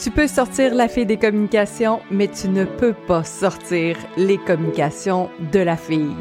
Tu peux sortir la fille des communications, mais tu ne peux pas sortir les communications de la fille.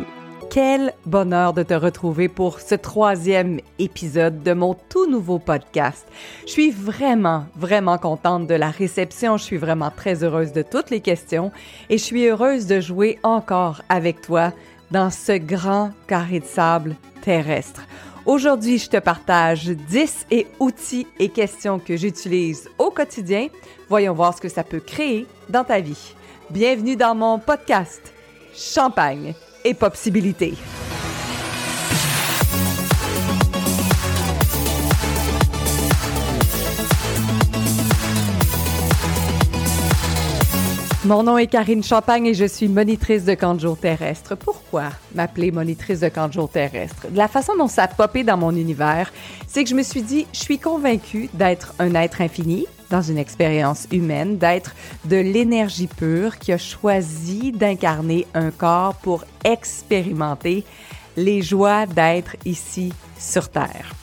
Quel bonheur de te retrouver pour ce troisième épisode de mon tout nouveau podcast. Je suis vraiment, vraiment contente de la réception. Je suis vraiment très heureuse de toutes les questions et je suis heureuse de jouer encore avec toi dans ce grand carré de sable terrestre. Aujourd'hui, je te partage 10 et outils et questions que j'utilise au quotidien. Voyons voir ce que ça peut créer dans ta vie. Bienvenue dans mon podcast Champagne et Possibilités. Mon nom est Karine Champagne et je suis monitrice de camp terrestre. Pourquoi m'appeler monitrice de camp de terrestre? De la façon dont ça a popé dans mon univers, c'est que je me suis dit, je suis convaincue d'être un être infini dans une expérience humaine, d'être de l'énergie pure qui a choisi d'incarner un corps pour expérimenter les joies d'être ici sur Terre.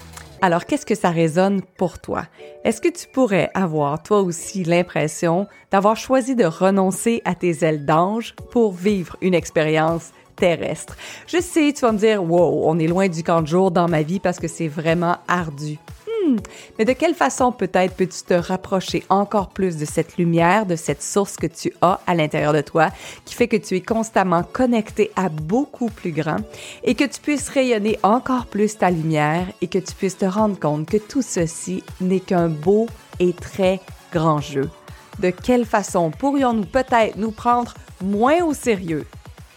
Alors, qu'est-ce que ça résonne pour toi? Est-ce que tu pourrais avoir, toi aussi, l'impression d'avoir choisi de renoncer à tes ailes d'ange pour vivre une expérience terrestre? Je sais, tu vas me dire, wow, on est loin du camp de jour dans ma vie parce que c'est vraiment ardu. Hmm. Mais de quelle façon peut-être peux-tu te rapprocher encore plus de cette lumière, de cette source que tu as à l'intérieur de toi, qui fait que tu es constamment connecté à beaucoup plus grand et que tu puisses rayonner encore plus ta lumière et que tu puisses te rendre compte que tout ceci n'est qu'un beau et très grand jeu? De quelle façon pourrions-nous peut-être nous prendre moins au sérieux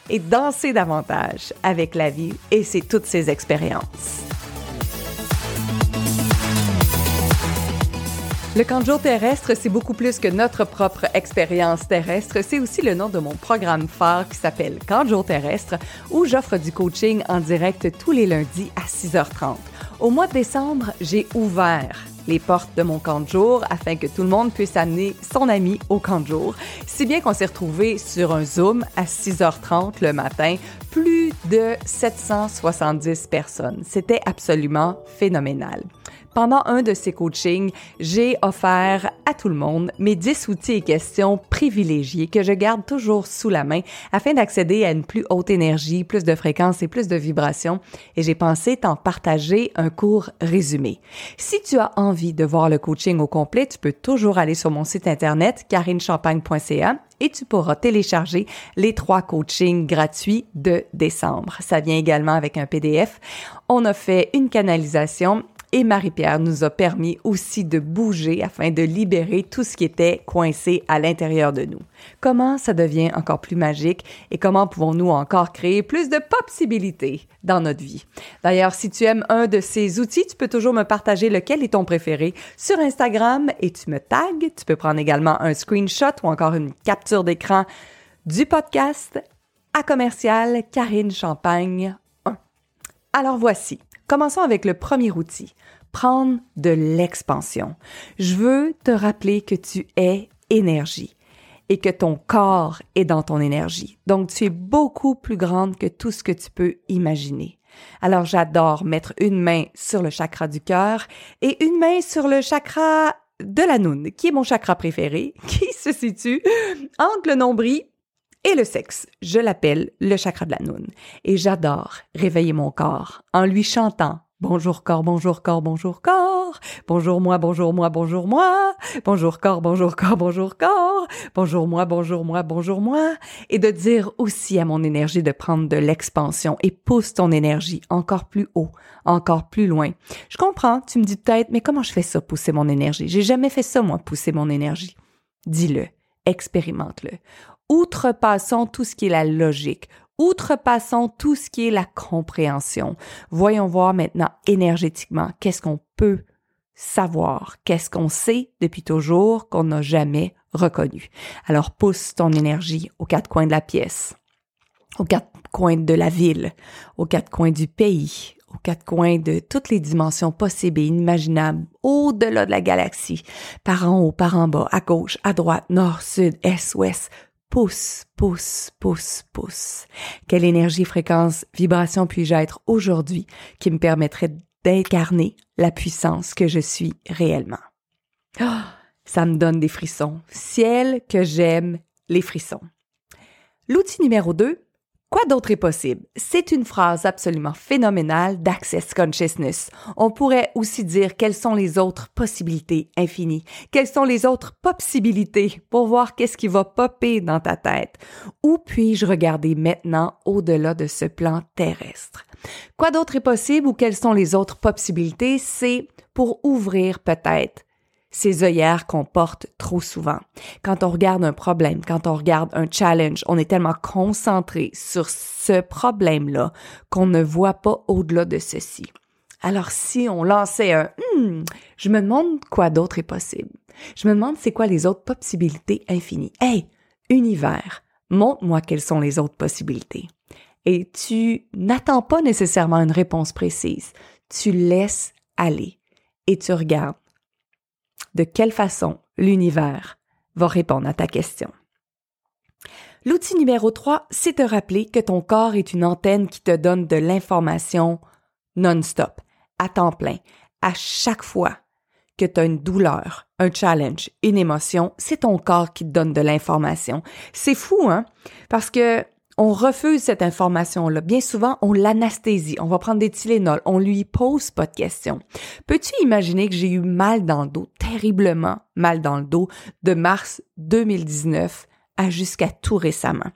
et danser davantage avec la vie et c'est toutes ces expériences? Le camp de jour terrestre, c'est beaucoup plus que notre propre expérience terrestre. C'est aussi le nom de mon programme phare qui s'appelle Camp jour terrestre, où j'offre du coaching en direct tous les lundis à 6h30. Au mois de décembre, j'ai ouvert les portes de mon camp de jour afin que tout le monde puisse amener son ami au camp de jour. Si bien qu'on s'est retrouvé sur un Zoom à 6h30 le matin, plus de 770 personnes. C'était absolument phénoménal. Pendant un de ces coachings, j'ai offert à tout le monde mes 10 outils et questions privilégiés que je garde toujours sous la main afin d'accéder à une plus haute énergie, plus de fréquence et plus de vibrations. Et j'ai pensé t'en partager un court résumé. Si tu as envie de voir le coaching au complet, tu peux toujours aller sur mon site internet carinechampagne.ca et tu pourras télécharger les trois coachings gratuits de décembre. Ça vient également avec un PDF. On a fait une canalisation et Marie-Pierre nous a permis aussi de bouger afin de libérer tout ce qui était coincé à l'intérieur de nous. Comment ça devient encore plus magique et comment pouvons-nous encore créer plus de possibilités dans notre vie? D'ailleurs, si tu aimes un de ces outils, tu peux toujours me partager lequel est ton préféré sur Instagram et tu me tags. Tu peux prendre également un screenshot ou encore une capture d'écran du podcast à commercial Karine Champagne 1. Alors voici. Commençons avec le premier outil, prendre de l'expansion. Je veux te rappeler que tu es énergie et que ton corps est dans ton énergie. Donc tu es beaucoup plus grande que tout ce que tu peux imaginer. Alors j'adore mettre une main sur le chakra du cœur et une main sur le chakra de la noune, qui est mon chakra préféré, qui se situe entre le nombril et le sexe, je l'appelle le chakra de la noune. Et j'adore réveiller mon corps en lui chantant Bonjour corps, bonjour corps, bonjour corps. Bonjour moi, bonjour moi, bonjour moi. Bonjour corps, bonjour corps, bonjour corps. Bonjour moi, bonjour moi, bonjour moi. Et de dire aussi à mon énergie de prendre de l'expansion et pousse ton énergie encore plus haut, encore plus loin. Je comprends, tu me dis peut-être, mais comment je fais ça, pousser mon énergie? J'ai jamais fait ça, moi, pousser mon énergie. Dis-le, expérimente-le outrepassons tout ce qui est la logique, outrepassons tout ce qui est la compréhension. Voyons voir maintenant énergétiquement qu'est-ce qu'on peut savoir, qu'est-ce qu'on sait depuis toujours qu'on n'a jamais reconnu. Alors pousse ton énergie aux quatre coins de la pièce, aux quatre coins de la ville, aux quatre coins du pays, aux quatre coins de toutes les dimensions possibles et inimaginables, au-delà de la galaxie, par en haut, par en bas, à gauche, à droite, nord, sud, est, ouest, pousse, pousse, pousse, pousse. Quelle énergie, fréquence, vibration puis-je être aujourd'hui qui me permettrait d'incarner la puissance que je suis réellement? Oh, Ça me donne des frissons. Ciel que j'aime les frissons. L'outil numéro 2, Quoi d'autre est possible? C'est une phrase absolument phénoménale d'Access Consciousness. On pourrait aussi dire quelles sont les autres possibilités infinies, quelles sont les autres possibilités pour voir qu'est-ce qui va popper dans ta tête? Où puis-je regarder maintenant au-delà de ce plan terrestre? Quoi d'autre est possible ou quelles sont les autres possibilités? C'est pour ouvrir peut-être ces œillères qu'on porte trop souvent. Quand on regarde un problème, quand on regarde un challenge, on est tellement concentré sur ce problème-là qu'on ne voit pas au-delà de ceci. Alors si on lançait un hmm, je me demande quoi d'autre est possible. Je me demande c'est quoi les autres possibilités infinies. Hey, univers, montre-moi quelles sont les autres possibilités. Et tu n'attends pas nécessairement une réponse précise. Tu laisses aller et tu regardes de quelle façon l'univers va répondre à ta question? L'outil numéro 3, c'est te rappeler que ton corps est une antenne qui te donne de l'information non-stop, à temps plein, à chaque fois que tu as une douleur, un challenge, une émotion, c'est ton corps qui te donne de l'information. C'est fou, hein? Parce que on refuse cette information-là. Bien souvent, on l'anesthésie. On va prendre des Tylenol. On lui pose pas de questions. Peux-tu imaginer que j'ai eu mal dans le dos, terriblement mal dans le dos, de mars 2019 à jusqu'à tout récemment?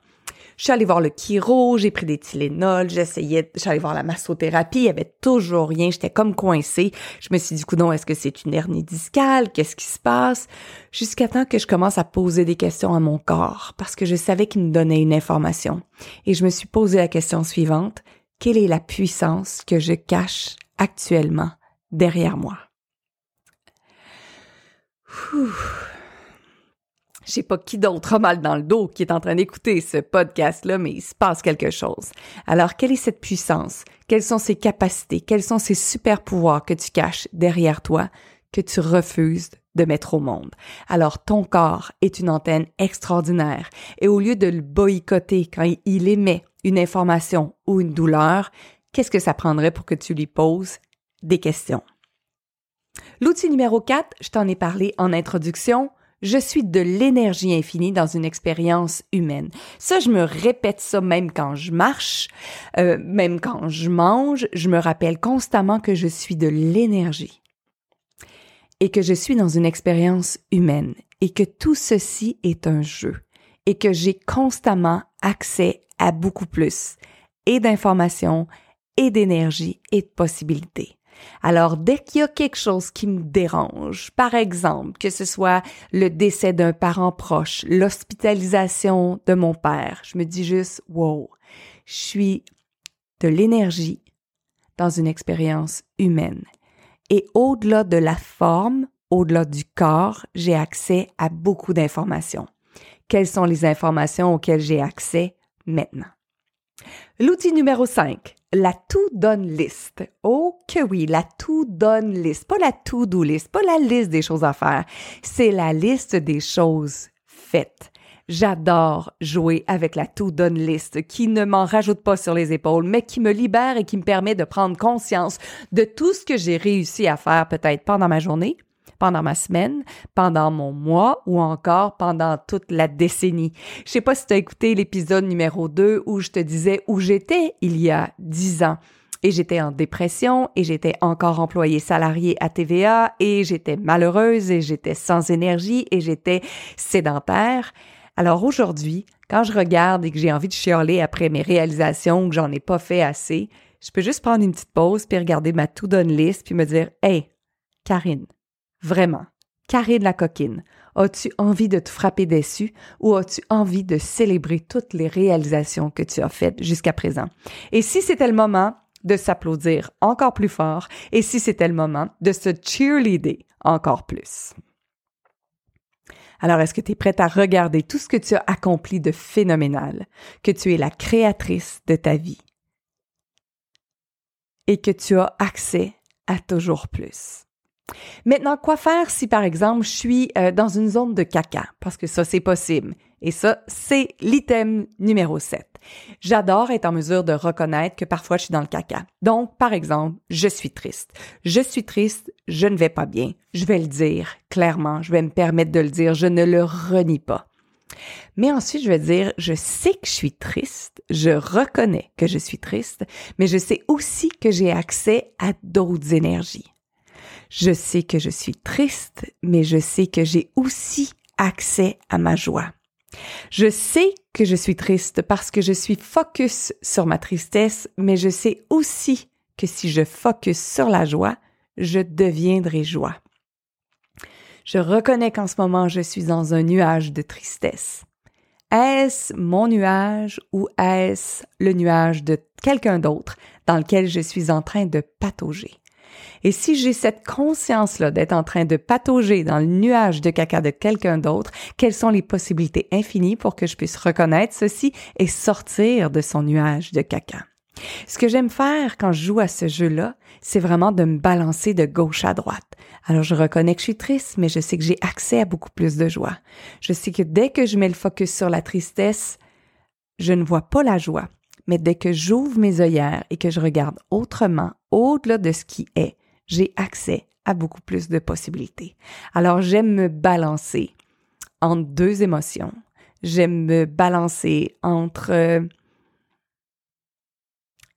Je suis allée voir le chiro, j'ai pris des Tylenol, j'essayais, j'allais voir la massothérapie, il y avait toujours rien, j'étais comme coincée. Je me suis dit, non, est-ce que c'est une hernie discale? Qu'est-ce qui se passe? Jusqu'à temps que je commence à poser des questions à mon corps, parce que je savais qu'il me donnait une information. Et je me suis posé la question suivante. Quelle est la puissance que je cache actuellement derrière moi? Je sais pas qui d'autre a mal dans le dos qui est en train d'écouter ce podcast-là, mais il se passe quelque chose. Alors, quelle est cette puissance? Quelles sont ces capacités? Quels sont ces super pouvoirs que tu caches derrière toi, que tu refuses de mettre au monde? Alors, ton corps est une antenne extraordinaire et au lieu de le boycotter quand il émet une information ou une douleur, qu'est-ce que ça prendrait pour que tu lui poses des questions? L'outil numéro 4, je t'en ai parlé en introduction, je suis de l'énergie infinie dans une expérience humaine. Ça, je me répète ça même quand je marche, euh, même quand je mange, je me rappelle constamment que je suis de l'énergie et que je suis dans une expérience humaine et que tout ceci est un jeu et que j'ai constamment accès à beaucoup plus et d'informations et d'énergie et de possibilités. Alors, dès qu'il y a quelque chose qui me dérange, par exemple, que ce soit le décès d'un parent proche, l'hospitalisation de mon père, je me dis juste, wow, je suis de l'énergie dans une expérience humaine. Et au-delà de la forme, au-delà du corps, j'ai accès à beaucoup d'informations. Quelles sont les informations auxquelles j'ai accès maintenant? L'outil numéro 5, la to-done list. Oh que oui, la to-done list. Pas la to-do list, pas la liste des choses à faire. C'est la liste des choses faites. J'adore jouer avec la to-done list qui ne m'en rajoute pas sur les épaules, mais qui me libère et qui me permet de prendre conscience de tout ce que j'ai réussi à faire peut-être pendant ma journée, pendant ma semaine, pendant mon mois ou encore pendant toute la décennie. Je sais pas si tu as écouté l'épisode numéro 2 où je te disais où j'étais il y a dix ans. Et j'étais en dépression et j'étais encore employée salariée à TVA et j'étais malheureuse et j'étais sans énergie et j'étais sédentaire. Alors aujourd'hui, quand je regarde et que j'ai envie de chialer après mes réalisations, que j'en ai pas fait assez, je peux juste prendre une petite pause puis regarder ma to-do list puis me dire, hey, Karine, Vraiment. Carré de la coquine. As-tu envie de te frapper dessus ou as-tu envie de célébrer toutes les réalisations que tu as faites jusqu'à présent? Et si c'était le moment de s'applaudir encore plus fort et si c'était le moment de se cheerleader encore plus? Alors, est-ce que tu es prête à regarder tout ce que tu as accompli de phénoménal, que tu es la créatrice de ta vie et que tu as accès à toujours plus? Maintenant, quoi faire si, par exemple, je suis euh, dans une zone de caca? Parce que ça, c'est possible. Et ça, c'est l'item numéro 7. J'adore être en mesure de reconnaître que parfois je suis dans le caca. Donc, par exemple, je suis triste. Je suis triste, je ne vais pas bien. Je vais le dire clairement, je vais me permettre de le dire, je ne le renie pas. Mais ensuite, je vais dire, je sais que je suis triste, je reconnais que je suis triste, mais je sais aussi que j'ai accès à d'autres énergies. Je sais que je suis triste, mais je sais que j'ai aussi accès à ma joie. Je sais que je suis triste parce que je suis focus sur ma tristesse, mais je sais aussi que si je focus sur la joie, je deviendrai joie. Je reconnais qu'en ce moment, je suis dans un nuage de tristesse. Est-ce mon nuage ou est-ce le nuage de quelqu'un d'autre dans lequel je suis en train de patauger? Et si j'ai cette conscience-là d'être en train de patauger dans le nuage de caca de quelqu'un d'autre, quelles sont les possibilités infinies pour que je puisse reconnaître ceci et sortir de son nuage de caca? Ce que j'aime faire quand je joue à ce jeu-là, c'est vraiment de me balancer de gauche à droite. Alors je reconnais que je suis triste, mais je sais que j'ai accès à beaucoup plus de joie. Je sais que dès que je mets le focus sur la tristesse, je ne vois pas la joie. Mais dès que j'ouvre mes œillères et que je regarde autrement, au-delà de ce qui est, j'ai accès à beaucoup plus de possibilités. Alors j'aime me balancer entre deux émotions. J'aime me balancer entre, euh,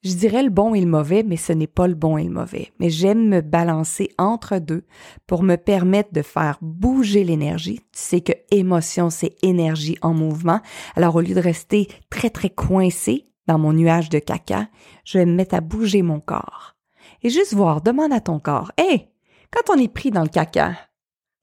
je dirais le bon et le mauvais, mais ce n'est pas le bon et le mauvais. Mais j'aime me balancer entre deux pour me permettre de faire bouger l'énergie. Tu sais que émotion, c'est énergie en mouvement. Alors au lieu de rester très très coincé dans mon nuage de caca, je vais me mettre à bouger mon corps. Et juste voir, demande à ton corps, hé, quand on est pris dans le caca,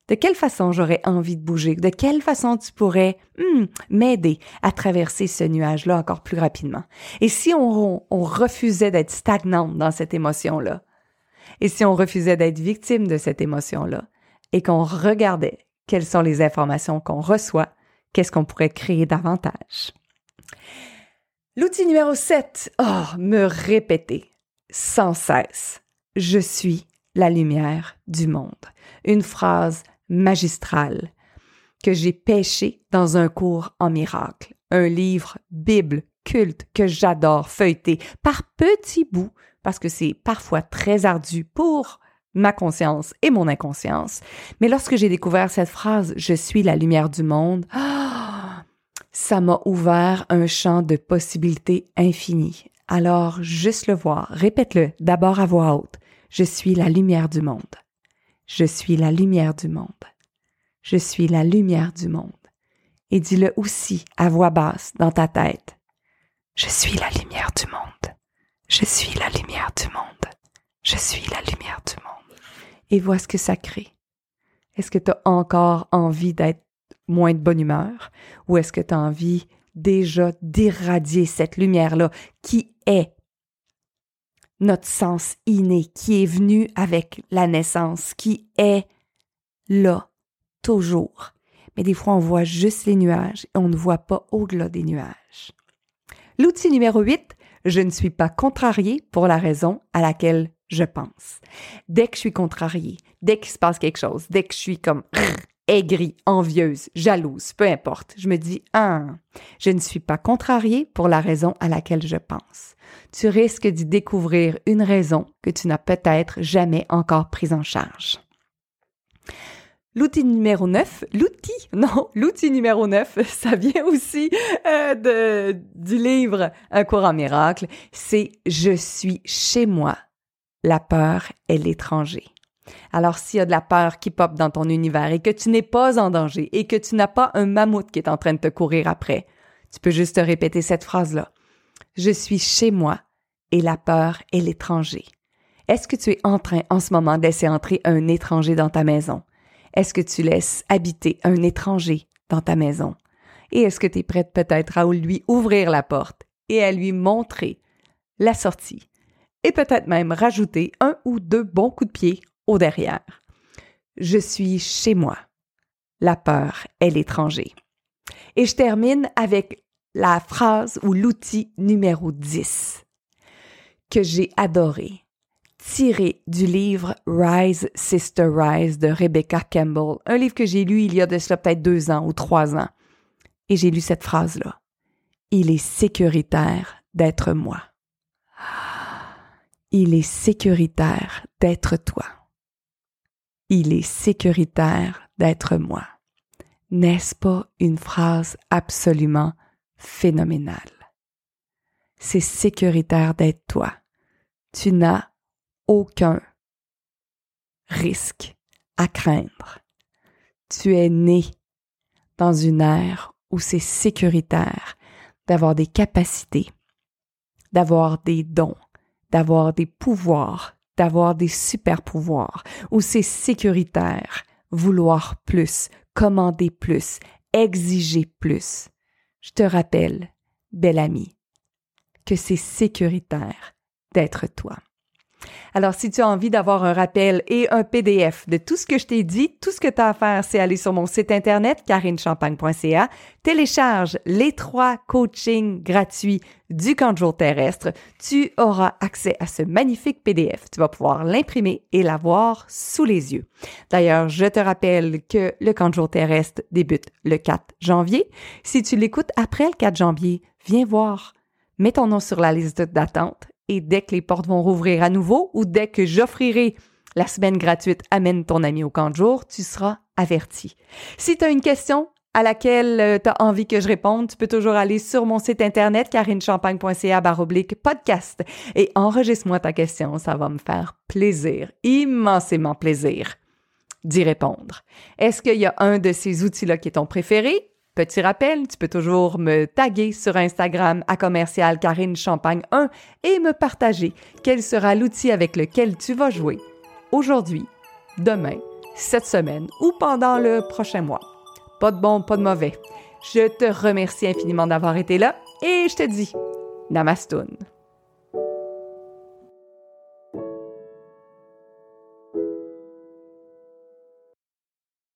de quelle façon j'aurais envie de bouger? De quelle façon tu pourrais hmm, m'aider à traverser ce nuage-là encore plus rapidement? Et si on, on refusait d'être stagnante dans cette émotion-là? Et si on refusait d'être victime de cette émotion-là? Et qu'on regardait quelles sont les informations qu'on reçoit, qu'est-ce qu'on pourrait créer davantage? L'outil numéro 7, oh, me répéter sans cesse. Je suis la lumière du monde. Une phrase magistrale que j'ai pêchée dans un cours en miracle. Un livre Bible culte que j'adore feuilleter par petits bouts parce que c'est parfois très ardu pour ma conscience et mon inconscience. Mais lorsque j'ai découvert cette phrase, je suis la lumière du monde, ça m'a ouvert un champ de possibilités infinies. Alors, juste le voir, répète-le d'abord à voix haute. Je suis la lumière du monde. Je suis la lumière du monde. Je suis la lumière du monde. Et dis-le aussi à voix basse dans ta tête. Je suis la lumière du monde. Je suis la lumière du monde. Je suis la lumière du monde. Et vois ce que ça crée. Est-ce que tu as encore envie d'être moins de bonne humeur? Ou est-ce que tu as envie déjà d'irradier cette lumière-là qui est notre sens inné, qui est venu avec la naissance, qui est là, toujours? Mais des fois, on voit juste les nuages et on ne voit pas au-delà des nuages. L'outil numéro 8, je ne suis pas contrarié pour la raison à laquelle je pense. Dès que je suis contrarié, dès qu'il se passe quelque chose, dès que je suis comme aigrie, envieuse, jalouse, peu importe. Je me dis, ah, je ne suis pas contrariée pour la raison à laquelle je pense. Tu risques d'y découvrir une raison que tu n'as peut-être jamais encore prise en charge. L'outil numéro 9, l'outil, non, l'outil numéro 9, ça vient aussi euh, de, du livre Un cours en miracle, c'est Je suis chez moi. La peur est l'étranger. Alors s'il y a de la peur qui pop dans ton univers et que tu n'es pas en danger et que tu n'as pas un mammouth qui est en train de te courir après, tu peux juste te répéter cette phrase-là. Je suis chez moi et la peur est l'étranger. Est-ce que tu es en train en ce moment de laisser entrer un étranger dans ta maison? Est-ce que tu laisses habiter un étranger dans ta maison? Et est-ce que tu es prête peut-être à lui ouvrir la porte et à lui montrer la sortie? Et peut-être même rajouter un ou deux bons coups de pied au derrière. Je suis chez moi. La peur est l'étranger. Et je termine avec la phrase ou l'outil numéro 10 que j'ai adoré, tiré du livre Rise, Sister Rise de Rebecca Campbell, un livre que j'ai lu il y a de cela peut-être deux ans ou trois ans. Et j'ai lu cette phrase-là. Il est sécuritaire d'être moi. Il est sécuritaire d'être toi. Il est sécuritaire d'être moi. N'est-ce pas une phrase absolument phénoménale? C'est sécuritaire d'être toi. Tu n'as aucun risque à craindre. Tu es né dans une ère où c'est sécuritaire d'avoir des capacités, d'avoir des dons, d'avoir des pouvoirs, d'avoir des super pouvoirs, où c'est sécuritaire, vouloir plus, commander plus, exiger plus. Je te rappelle, bel ami, que c'est sécuritaire d'être toi. Alors, si tu as envie d'avoir un rappel et un PDF de tout ce que je t'ai dit, tout ce que tu as à faire, c'est aller sur mon site internet carinechampagne.ca, télécharge les trois coachings gratuits du camp de jour terrestre. Tu auras accès à ce magnifique PDF. Tu vas pouvoir l'imprimer et l'avoir sous les yeux. D'ailleurs, je te rappelle que le camp de jour terrestre débute le 4 janvier. Si tu l'écoutes après le 4 janvier, viens voir. Mets ton nom sur la liste d'attente et dès que les portes vont rouvrir à nouveau ou dès que j'offrirai la semaine gratuite Amène ton ami au camp de jour, tu seras averti. Si tu as une question à laquelle euh, tu as envie que je réponde, tu peux toujours aller sur mon site internet carinechampagne.ca baroblique podcast et enregistre-moi ta question. Ça va me faire plaisir, immensément plaisir d'y répondre. Est-ce qu'il y a un de ces outils-là qui est ton préféré? Petit rappel, tu peux toujours me taguer sur Instagram à commercial Karine Champagne 1 et me partager quel sera l'outil avec lequel tu vas jouer aujourd'hui, demain, cette semaine ou pendant le prochain mois. Pas de bon, pas de mauvais. Je te remercie infiniment d'avoir été là et je te dis Namastoun.